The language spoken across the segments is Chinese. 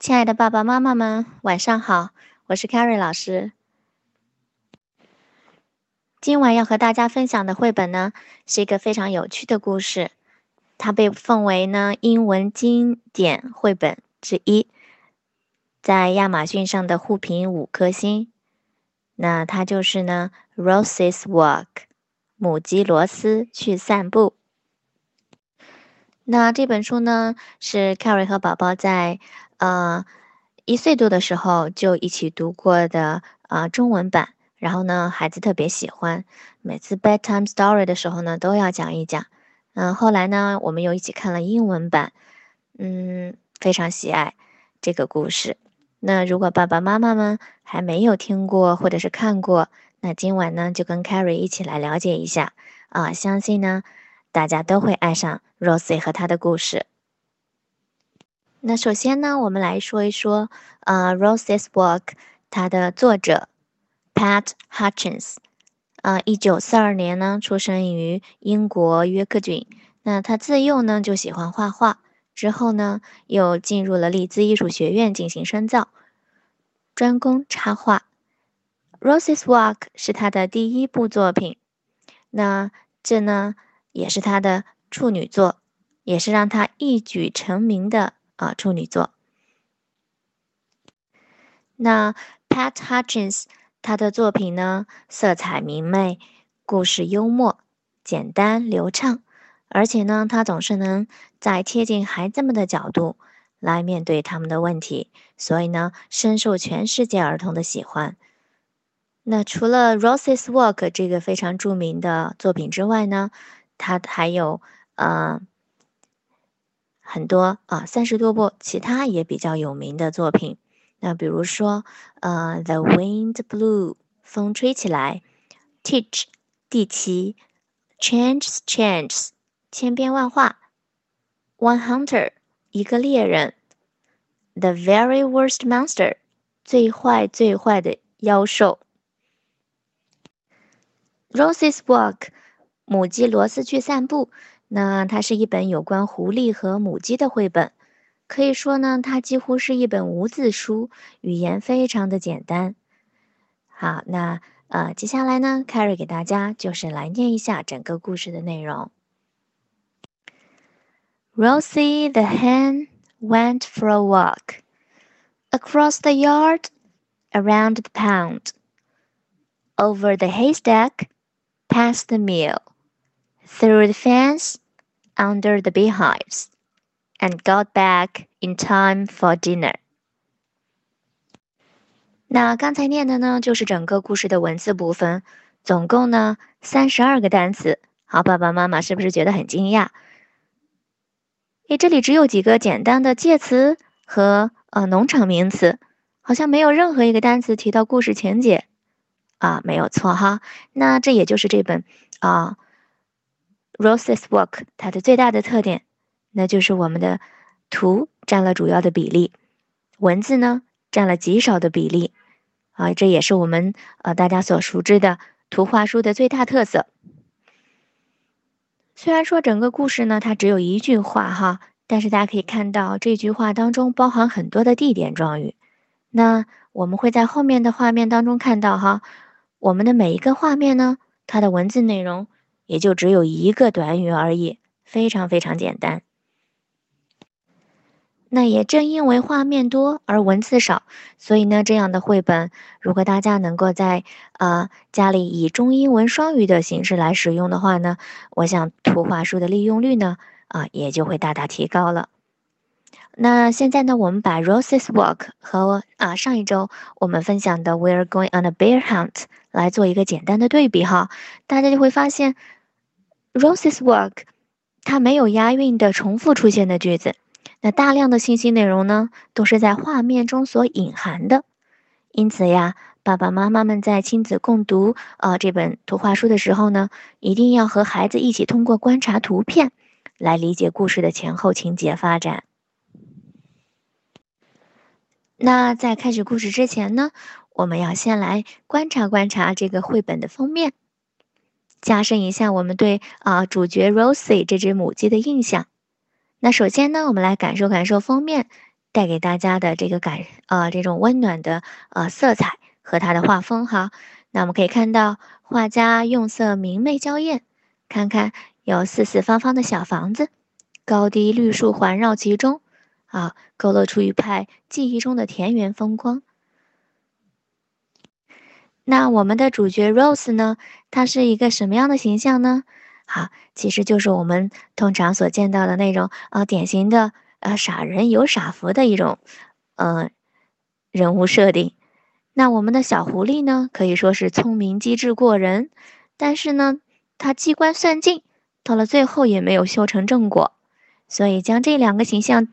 亲爱的爸爸妈妈们，晚上好！我是 Carrie 老师。今晚要和大家分享的绘本呢，是一个非常有趣的故事，它被奉为呢英文经典绘本之一，在亚马逊上的互评五颗星。那它就是呢，Roses Walk，母鸡罗斯去散步。那这本书呢，是 Carrie 和宝宝在呃一岁多的时候就一起读过的啊中文版。然后呢，孩子特别喜欢，每次 bedtime story 的时候呢，都要讲一讲。嗯，后来呢，我们又一起看了英文版，嗯，非常喜爱这个故事。那如果爸爸妈妈们还没有听过或者是看过，那今晚呢就跟 Carrie 一起来了解一下啊，相信呢大家都会爱上 Rosie 和她的故事。那首先呢，我们来说一说呃 Roses Walk 它的作者 Pat Hutchins，啊，一九四二年呢出生于英国约克郡。那他自幼呢就喜欢画画。之后呢，又进入了利兹艺术学院进行深造，专攻插画。《Roses Walk》是他的第一部作品，那这呢也是他的处女作，也是让他一举成名的啊处女座。那 Pat Hutchins 他的作品呢，色彩明媚，故事幽默，简单流畅。而且呢，他总是能在贴近孩子们的角度来面对他们的问题，所以呢，深受全世界儿童的喜欢。那除了《Roses Walk》这个非常著名的作品之外呢，他还有呃很多啊三十多部其他也比较有名的作品。那比如说呃《The Wind Blew》风吹起来，《Teach》地奇，《Changes Changes》。千变万化，One Hunter，一个猎人，The very worst monster，最坏最坏的妖兽，Roses Walk，母鸡罗斯去散步。那它是一本有关狐狸和母鸡的绘本，可以说呢，它几乎是一本无字书，语言非常的简单。好，那呃，接下来呢，Carrie 给大家就是来念一下整个故事的内容。Rosie the hen went for a walk across the yard, around the pond, over the haystack, past the mill, through the fence, under the beehives, and got back in time for dinner. 那刚才念的呢，就是整个故事的文字部分，总共呢三十二个单词。好，爸爸妈妈是不是觉得很惊讶？诶，这里只有几个简单的介词和呃农场名词，好像没有任何一个单词提到故事情节啊，没有错哈。那这也就是这本啊《Roses Walk》它的最大的特点，那就是我们的图占了主要的比例，文字呢占了极少的比例啊，这也是我们呃大家所熟知的图画书的最大特色。虽然说整个故事呢，它只有一句话哈，但是大家可以看到这句话当中包含很多的地点状语。那我们会在后面的画面当中看到哈，我们的每一个画面呢，它的文字内容也就只有一个短语而已，非常非常简单。那也正因为画面多而文字少，所以呢，这样的绘本，如果大家能够在呃家里以中英文双语的形式来使用的话呢，我想图画书的利用率呢啊也就会大大提高了。那现在呢，我们把 Roses Walk 和啊上一周我们分享的 We're Going on a Bear Hunt 来做一个简单的对比哈，大家就会发现 Roses work，它没有押韵的重复出现的句子。那大量的信息内容呢，都是在画面中所隐含的，因此呀，爸爸妈妈们在亲子共读啊这本图画书的时候呢，一定要和孩子一起通过观察图片，来理解故事的前后情节发展。那在开始故事之前呢，我们要先来观察观察这个绘本的封面，加深一下我们对啊主角 Rosie 这只母鸡的印象。那首先呢，我们来感受感受封面带给大家的这个感呃这种温暖的呃色彩和它的画风哈。那我们可以看到画家用色明媚娇艳，看看有四四方方的小房子，高低绿树环绕其中，啊，勾勒出一派记忆中的田园风光。那我们的主角 Rose 呢？她是一个什么样的形象呢？好，其实就是我们通常所见到的那种啊，典型的呃傻人有傻福的一种嗯人物设定。那我们的小狐狸呢，可以说是聪明机智过人，但是呢，它机关算尽，到了最后也没有修成正果。所以将这两个形象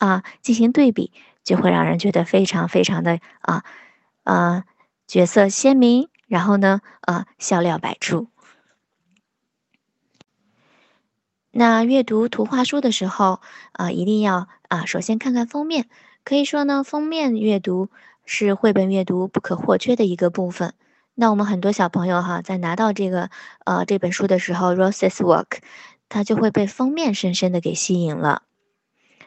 啊进行对比，就会让人觉得非常非常的啊啊。角色鲜明，然后呢，呃，笑料百出。那阅读图画书的时候，啊，一定要啊，首先看看封面。可以说呢，封面阅读是绘本阅读不可或缺的一个部分。那我们很多小朋友哈，在拿到这个呃这本书的时候，《Roses Walk》，他就会被封面深深的给吸引了。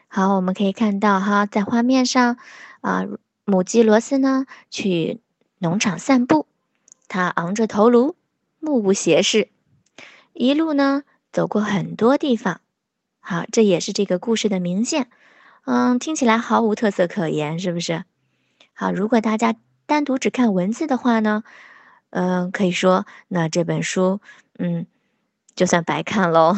好，我们可以看到哈，在画面上啊，母鸡罗斯呢去。农场散步，他昂着头颅，目不斜视，一路呢走过很多地方。好，这也是这个故事的明线。嗯，听起来毫无特色可言，是不是？好，如果大家单独只看文字的话呢，嗯，可以说那这本书，嗯，就算白看喽。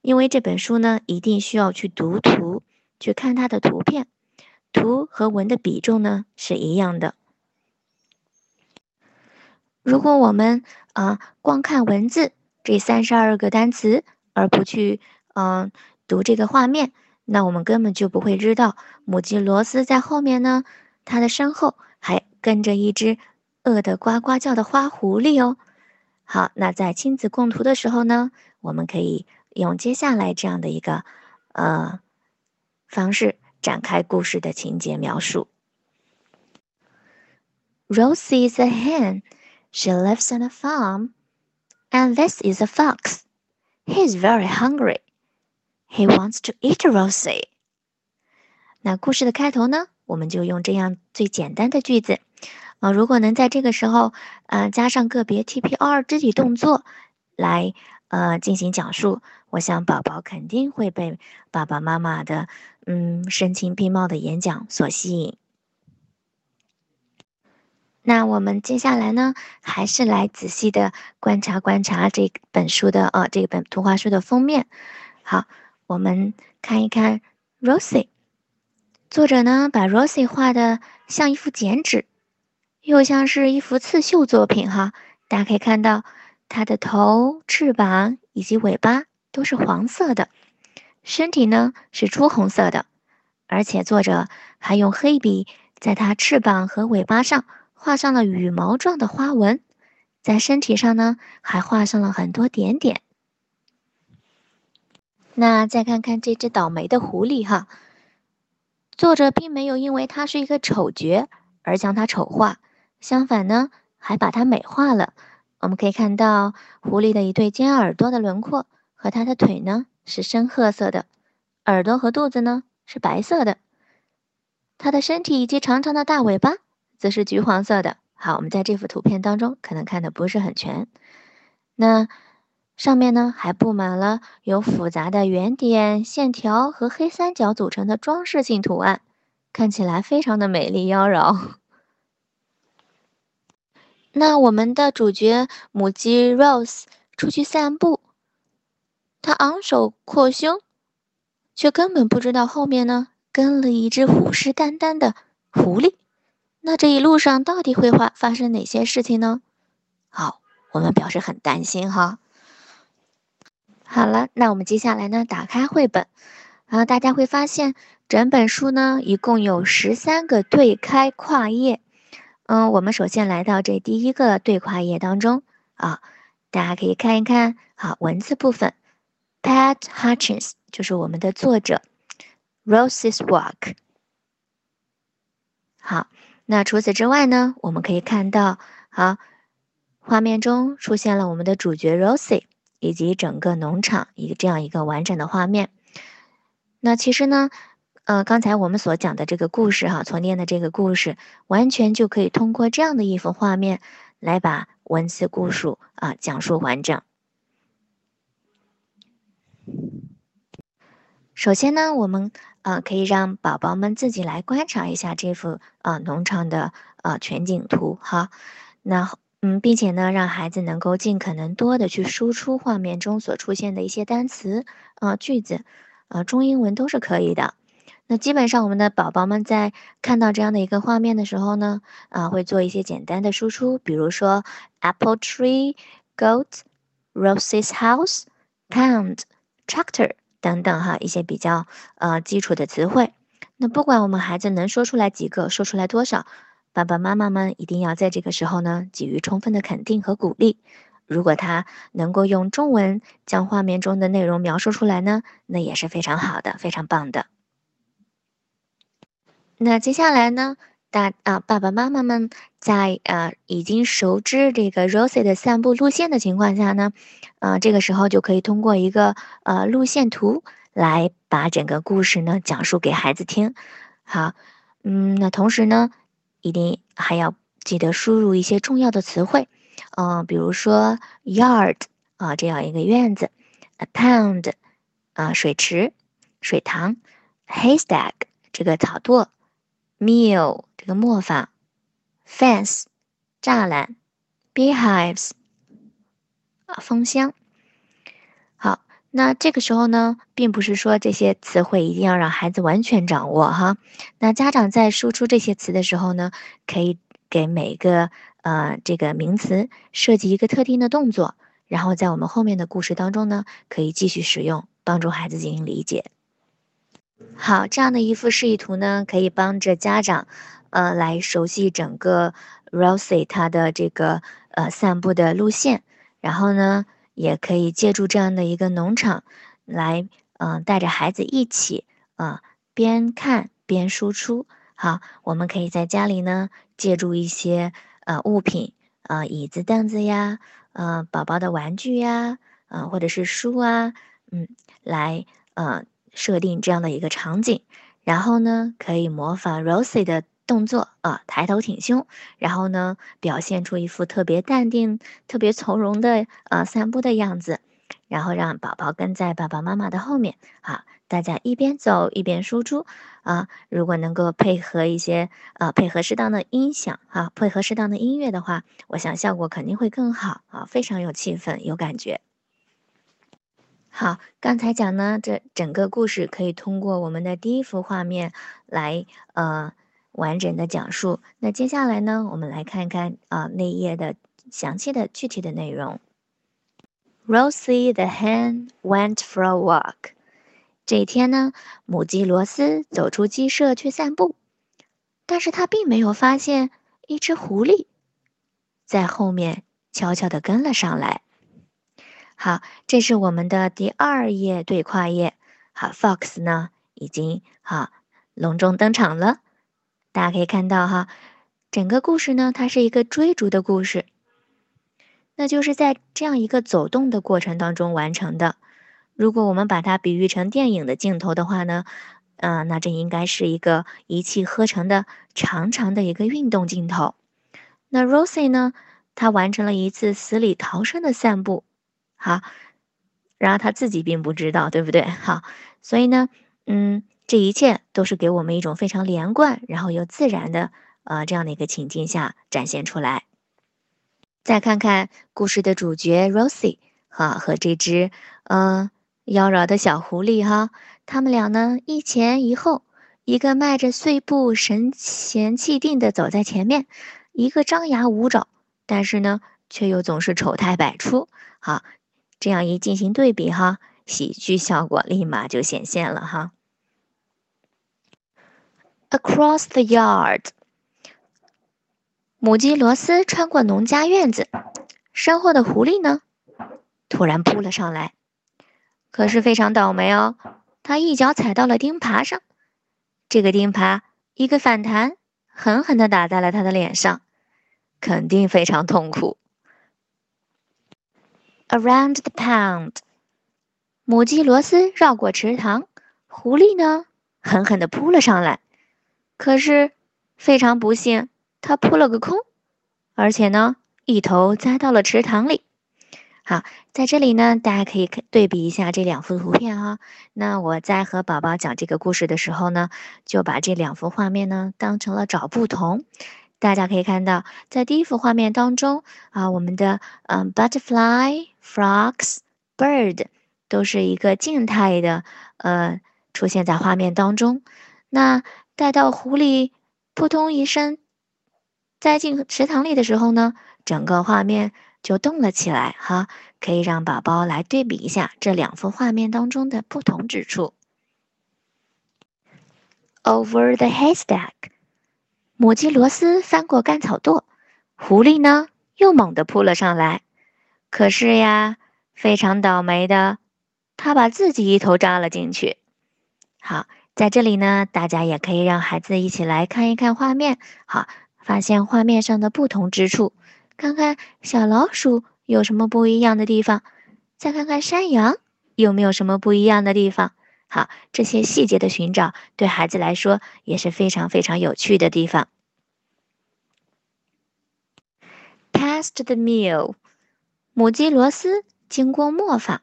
因为这本书呢，一定需要去读图，去看它的图片，图和文的比重呢是一样的。如果我们啊光看文字这三十二个单词，而不去嗯读这个画面，那我们根本就不会知道母鸡罗斯在后面呢，它的身后还跟着一只饿得呱呱叫的花狐狸哦。好，那在亲子共读的时候呢，我们可以用接下来这样的一个呃方式展开故事的情节描述。Rose is a hen. She lives on a farm. And this is a fox. He's very hungry. He wants to eat Rosie. 那故事的开头呢，我们就用这样最简单的句子啊。如果能在这个时候，呃，加上个别 TPR 肢体动作来呃进行讲述，我想宝宝肯定会被爸爸妈妈的嗯声情并茂的演讲所吸引。那我们接下来呢，还是来仔细的观察观察这本书的呃这本图画书的封面。好，我们看一看 Rosie，作者呢把 Rosie 画的像一幅剪纸，又像是一幅刺绣作品哈。大家可以看到，它的头、翅膀以及尾巴都是黄色的，身体呢是朱红色的，而且作者还用黑笔在它翅膀和尾巴上。画上了羽毛状的花纹，在身体上呢，还画上了很多点点。那再看看这只倒霉的狐狸哈，作者并没有因为它是一个丑角而将它丑化，相反呢，还把它美化了。我们可以看到狐狸的一对尖耳朵的轮廓和它的腿呢是深褐色的，耳朵和肚子呢是白色的，它的身体以及长长的大尾巴。则是橘黄色的。好，我们在这幅图片当中可能看的不是很全。那上面呢还布满了由复杂的圆点、线条和黑三角组成的装饰性图案，看起来非常的美丽妖娆。那我们的主角母鸡 Rose 出去散步，它昂首阔胸，却根本不知道后面呢跟了一只虎视眈眈的狐狸。那这一路上到底会发发生哪些事情呢？好，我们表示很担心哈。好了，那我们接下来呢，打开绘本，然后大家会发现整本书呢一共有十三个对开跨页。嗯，我们首先来到这第一个对跨页当中啊，大家可以看一看好文字部分，Pat Hutchins 就是我们的作者，Roses Walk。好。那除此之外呢？我们可以看到，好，画面中出现了我们的主角 Rosie 以及整个农场一个这样一个完整的画面。那其实呢，呃，刚才我们所讲的这个故事哈，所念的这个故事，完全就可以通过这样的一幅画面来把文字故事啊讲述完整。首先呢，我们啊可以让宝宝们自己来观察一下这幅啊农场的呃全景图哈。那嗯，并且呢，让孩子能够尽可能多的去输出画面中所出现的一些单词啊句子，呃中英文都是可以的。那基本上我们的宝宝们在看到这样的一个画面的时候呢，啊会做一些简单的输出，比如说 apple tree, goat, rose's house, pound, tractor。等等哈，一些比较呃基础的词汇。那不管我们孩子能说出来几个，说出来多少，爸爸妈妈们一定要在这个时候呢给予充分的肯定和鼓励。如果他能够用中文将画面中的内容描述出来呢，那也是非常好的，非常棒的。那接下来呢？大啊，爸爸妈妈们在呃已经熟知这个 Rosie 的散步路线的情况下呢，呃，这个时候就可以通过一个呃路线图来把整个故事呢讲述给孩子听。好，嗯，那同时呢，一定还要记得输入一些重要的词汇，嗯，比如说 yard 啊这样一个院子，a pond 啊水池、水塘，haystack 这个草垛。meal 这个磨坊，fence 栅栏，beehives 啊蜂箱。好，那这个时候呢，并不是说这些词汇一定要让孩子完全掌握哈。那家长在输出这些词的时候呢，可以给每个呃这个名词设计一个特定的动作，然后在我们后面的故事当中呢，可以继续使用，帮助孩子进行理解。好，这样的一幅示意图呢，可以帮着家长，呃，来熟悉整个 Rosie 它的这个呃散步的路线，然后呢，也可以借助这样的一个农场，来，嗯，带着孩子一起，啊，边看边输出。好，我们可以在家里呢，借助一些呃物品，呃，椅子、凳子呀，呃，宝宝的玩具呀，啊，或者是书啊，嗯，来，呃。设定这样的一个场景，然后呢，可以模仿 Rosie 的动作啊，抬头挺胸，然后呢，表现出一副特别淡定、特别从容的呃散步的样子，然后让宝宝跟在爸爸妈妈的后面啊，大家一边走一边输出啊。如果能够配合一些呃配合适当的音响啊，配合适当的音乐的话，我想效果肯定会更好啊，非常有气氛、有感觉。好，刚才讲呢，这整个故事可以通过我们的第一幅画面来呃完整的讲述。那接下来呢，我们来看看啊那页的详细的具体的内容。Rosie the hen went for a walk。这一天呢，母鸡罗斯走出鸡舍去散步，但是它并没有发现一只狐狸在后面悄悄地跟了上来。好，这是我们的第二页对跨页。好，Fox 呢已经好隆重登场了。大家可以看到哈，整个故事呢，它是一个追逐的故事，那就是在这样一个走动的过程当中完成的。如果我们把它比喻成电影的镜头的话呢，嗯，那这应该是一个一气呵成的长长的一个运动镜头。那 Rosie 呢，她完成了一次死里逃生的散步。好，然后她自己并不知道，对不对？好，所以呢，嗯，这一切都是给我们一种非常连贯，然后又自然的，呃，这样的一个情境下展现出来。再看看故事的主角 Rosie 哈和这只嗯妖娆的小狐狸哈，他们俩呢一前一后，一个迈着碎步神闲气定的走在前面，一个张牙舞爪，但是呢却又总是丑态百出。好。这样一进行对比，哈，喜剧效果立马就显现了，哈。Across the yard，母鸡罗斯穿过农家院子，身后的狐狸呢，突然扑了上来，可是非常倒霉哦，它一脚踩到了钉耙上，这个钉耙一个反弹，狠狠地打在了它的脸上，肯定非常痛苦。Around the pond，母鸡罗斯绕过池塘，狐狸呢狠狠地扑了上来。可是非常不幸，它扑了个空，而且呢，一头栽到了池塘里。好，在这里呢，大家可以看对比一下这两幅图片哈。那我在和宝宝讲这个故事的时候呢，就把这两幅画面呢当成了找不同。大家可以看到，在第一幅画面当中啊，我们的嗯，butterfly、frogs、bird 都是一个静态的呃出现在画面当中。那待到狐狸扑通一声栽进池塘里的时候呢，整个画面。就动了起来哈，可以让宝宝来对比一下这两幅画面当中的不同之处。Over the haystack，母鸡罗斯翻过干草垛，狐狸呢又猛地扑了上来。可是呀，非常倒霉的，它把自己一头扎了进去。好，在这里呢，大家也可以让孩子一起来看一看画面，好，发现画面上的不同之处。看看小老鼠有什么不一样的地方，再看看山羊有没有什么不一样的地方。好，这些细节的寻找对孩子来说也是非常非常有趣的地方。Past the mill，母鸡罗斯经过磨坊，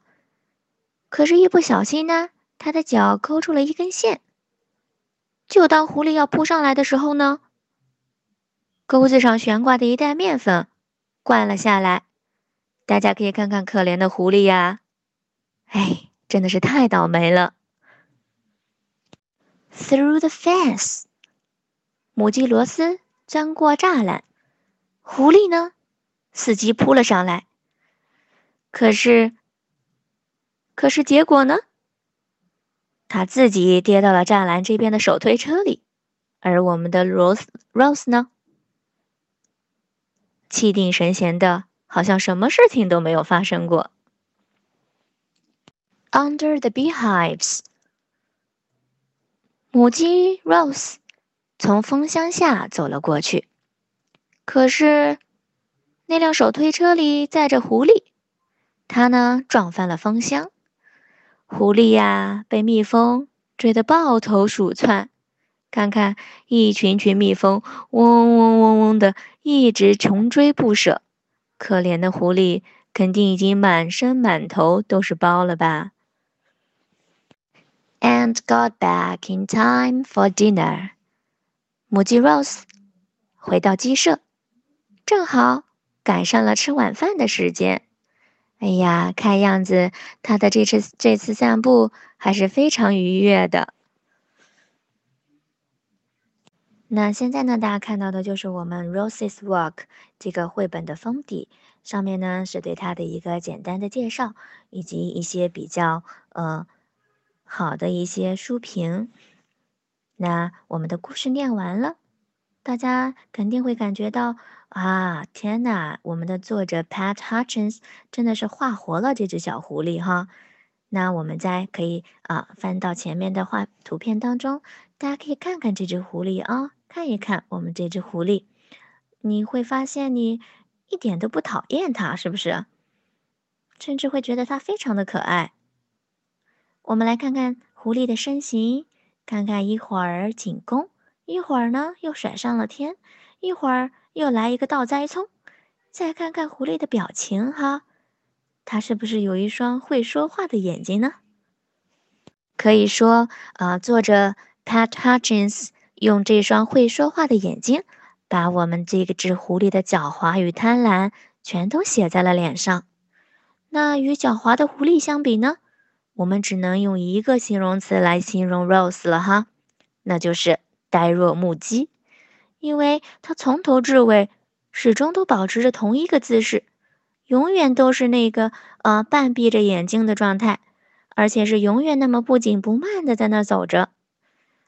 可是，一不小心呢，它的脚勾住了一根线。就当狐狸要扑上来的时候呢，钩子上悬挂的一袋面粉。灌了下来，大家可以看看可怜的狐狸呀，哎，真的是太倒霉了。Through the fence，母鸡罗斯钻过栅栏，狐狸呢，伺机扑了上来。可是，可是结果呢？他自己跌到了栅栏这边的手推车里，而我们的 Rose Rose 呢？气定神闲的，好像什么事情都没有发生过。Under the beehives，母鸡 Rose 从风箱下走了过去。可是，那辆手推车里载着狐狸，它呢撞翻了风箱。狐狸呀，被蜜蜂追得抱头鼠窜。看看，一群群蜜蜂嗡嗡嗡嗡的，一直穷追不舍。可怜的狐狸肯定已经满身满头都是包了吧？And got back in time for dinner。母鸡 Rose 回到鸡舍，正好赶上了吃晚饭的时间。哎呀，看样子他的这次这次散步还是非常愉悦的。那现在呢，大家看到的就是我们《Roses Walk》这个绘本的封底，上面呢是对它的一个简单的介绍，以及一些比较呃好的一些书评。那我们的故事念完了，大家肯定会感觉到啊，天呐，我们的作者 Pat Hutchins 真的是画活了这只小狐狸哈。那我们再可以啊翻到前面的画图片当中，大家可以看看这只狐狸啊。看一看我们这只狐狸，你会发现你一点都不讨厌它，是不是？甚至会觉得它非常的可爱。我们来看看狐狸的身形，看看一会儿紧弓，一会儿呢又甩上了天，一会儿又来一个倒栽葱。再看看狐狸的表情，哈，它是不是有一双会说话的眼睛呢？可以说，啊，作者 Pat Hutchins。用这双会说话的眼睛，把我们这个只狐狸的狡猾与贪婪全都写在了脸上。那与狡猾的狐狸相比呢？我们只能用一个形容词来形容 Rose 了哈，那就是呆若木鸡，因为它从头至尾始终都保持着同一个姿势，永远都是那个呃半闭着眼睛的状态，而且是永远那么不紧不慢的在那走着。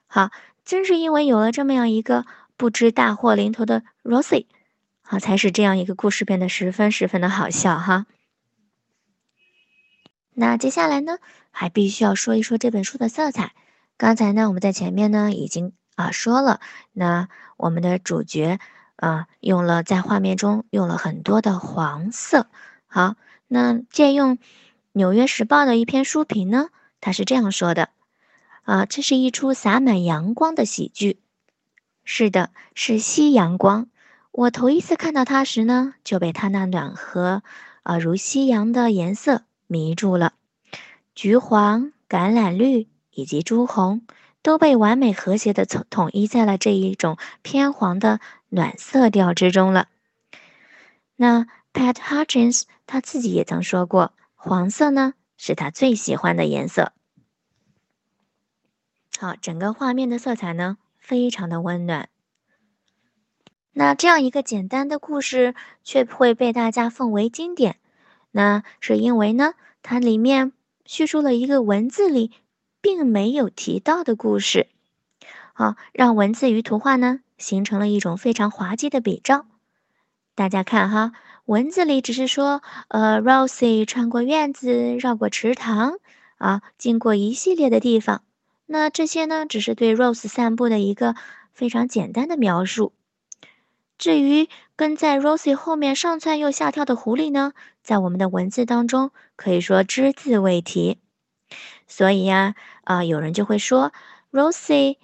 好。正是因为有了这么样一个不知大祸临头的 Rosie，好，才使这样一个故事变得十分十分的好笑哈。那接下来呢，还必须要说一说这本书的色彩。刚才呢，我们在前面呢已经啊说了，那我们的主角啊用了在画面中用了很多的黄色。好，那借用《纽约时报》的一篇书评呢，他是这样说的。啊，这是一出洒满阳光的喜剧。是的，是夕阳光。我头一次看到它时呢，就被它那暖和，啊，如夕阳的颜色迷住了。橘黄、橄榄绿以及朱红都被完美和谐的统统一在了这一种偏黄的暖色调之中了。那 Pat Hutchins 他自己也曾说过，黄色呢是他最喜欢的颜色。好，整个画面的色彩呢，非常的温暖。那这样一个简单的故事，却会被大家奉为经典，那是因为呢，它里面叙述了一个文字里并没有提到的故事，好，让文字与图画呢，形成了一种非常滑稽的比照。大家看哈，文字里只是说，呃，Rosie 穿过院子，绕过池塘，啊，经过一系列的地方。那这些呢，只是对 Rose 散步的一个非常简单的描述。至于跟在 Rosie 后面上蹿又下跳的狐狸呢，在我们的文字当中可以说只字未提。所以呀，啊有人就会说 Rosie，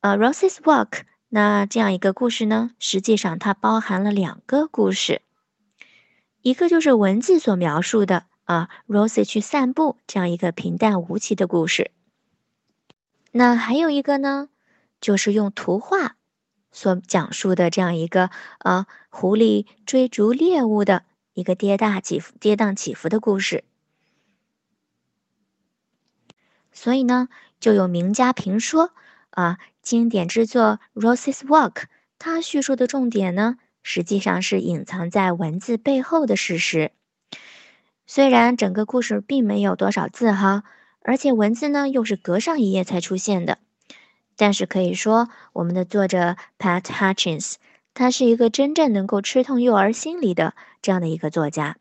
呃，Rosie's Walk。那这样一个故事呢，实际上它包含了两个故事，一个就是文字所描述的啊，Rosie 去散步这样一个平淡无奇的故事。那还有一个呢，就是用图画所讲述的这样一个呃狐狸追逐猎物的一个跌宕起伏、跌宕起伏的故事。所以呢，就有名家评说啊，经典之作《Rose's Walk》，它叙述的重点呢，实际上是隐藏在文字背后的事实。虽然整个故事并没有多少字哈。而且文字呢，又是隔上一页才出现的。但是可以说，我们的作者 Pat Hutchins，他是一个真正能够吃痛幼儿心理的这样的一个作家。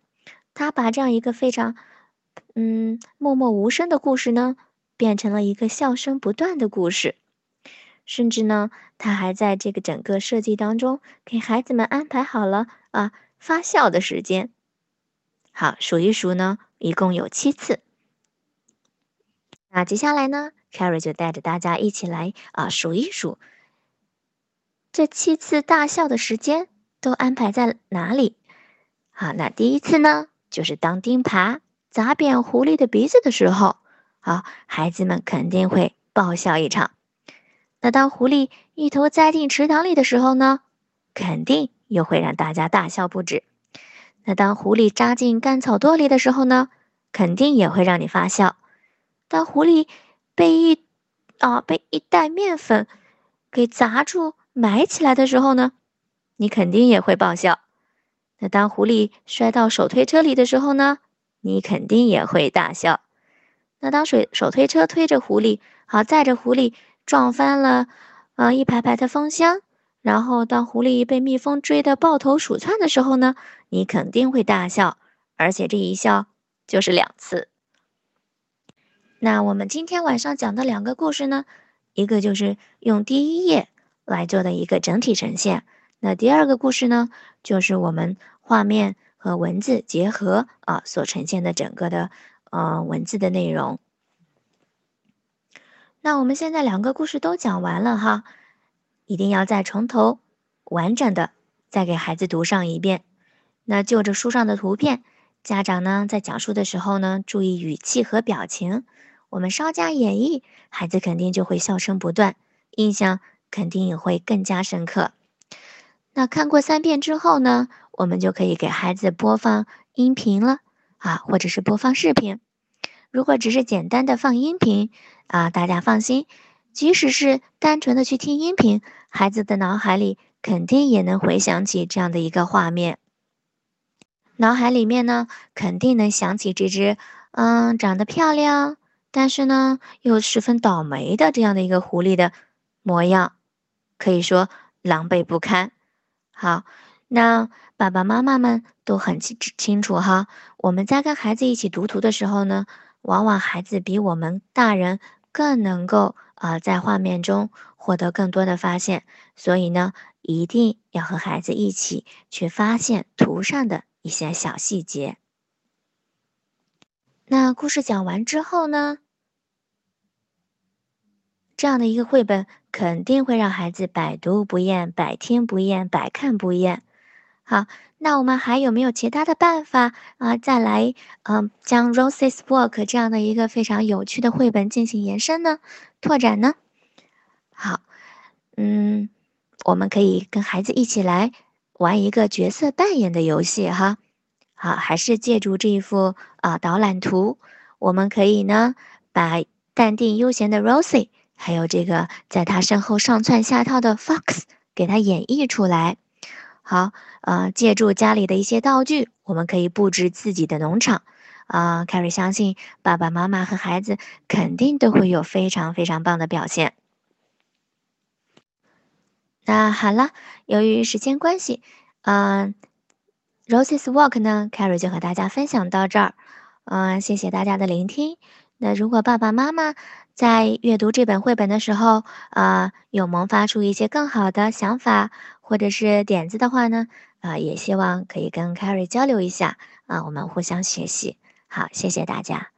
他把这样一个非常，嗯，默默无声的故事呢，变成了一个笑声不断的故事。甚至呢，他还在这个整个设计当中，给孩子们安排好了啊发笑的时间。好，数一数呢，一共有七次。那接下来呢，Carrie 就带着大家一起来啊数一数，这七次大笑的时间都安排在哪里？好，那第一次呢，就是当钉耙砸扁狐狸的鼻子的时候，好，孩子们肯定会爆笑一场。那当狐狸一头栽进池塘里的时候呢，肯定又会让大家大笑不止。那当狐狸扎进干草垛里的时候呢，肯定也会让你发笑。当狐狸被一啊被一袋面粉给砸住埋起来的时候呢，你肯定也会爆笑。那当狐狸摔到手推车里的时候呢，你肯定也会大笑。那当水手推车推着狐狸，好载着狐狸撞翻了啊一排排的蜂箱，然后当狐狸被蜜蜂追得抱头鼠窜的时候呢，你肯定会大笑，而且这一笑就是两次。那我们今天晚上讲的两个故事呢，一个就是用第一页来做的一个整体呈现，那第二个故事呢，就是我们画面和文字结合啊所呈现的整个的呃文字的内容。那我们现在两个故事都讲完了哈，一定要再从头完整的再给孩子读上一遍。那就着书上的图片，家长呢在讲述的时候呢，注意语气和表情。我们稍加演绎，孩子肯定就会笑声不断，印象肯定也会更加深刻。那看过三遍之后呢，我们就可以给孩子播放音频了啊，或者是播放视频。如果只是简单的放音频啊，大家放心，即使是单纯的去听音频，孩子的脑海里肯定也能回想起这样的一个画面，脑海里面呢，肯定能想起这只嗯长得漂亮。但是呢，又十分倒霉的这样的一个狐狸的模样，可以说狼狈不堪。好，那爸爸妈妈们都很清清楚哈。我们在跟孩子一起读图的时候呢，往往孩子比我们大人更能够啊，在画面中获得更多的发现。所以呢，一定要和孩子一起去发现图上的一些小细节。那故事讲完之后呢？这样的一个绘本肯定会让孩子百读不厌、百听不厌、百看不厌。好，那我们还有没有其他的办法啊？再来，嗯，将 Roses Walk 这样的一个非常有趣的绘本进行延伸呢？拓展呢？好，嗯，我们可以跟孩子一起来玩一个角色扮演的游戏哈。好，还是借助这一幅啊导览图，我们可以呢把淡定悠闲的 Rosie，还有这个在他身后上蹿下跳的 Fox 给他演绎出来。好，呃，借助家里的一些道具，我们可以布置自己的农场。啊，Carrie 相信爸爸妈妈和孩子肯定都会有非常非常棒的表现。那好了，由于时间关系，嗯，Roses Walk 呢，Carrie 就和大家分享到这儿。嗯，谢谢大家的聆听。那如果爸爸妈妈在阅读这本绘本的时候，啊，有萌发出一些更好的想法或者是点子的话呢，啊，也希望可以跟 Carrie 交流一下，啊，我们互相学习。好，谢谢大家。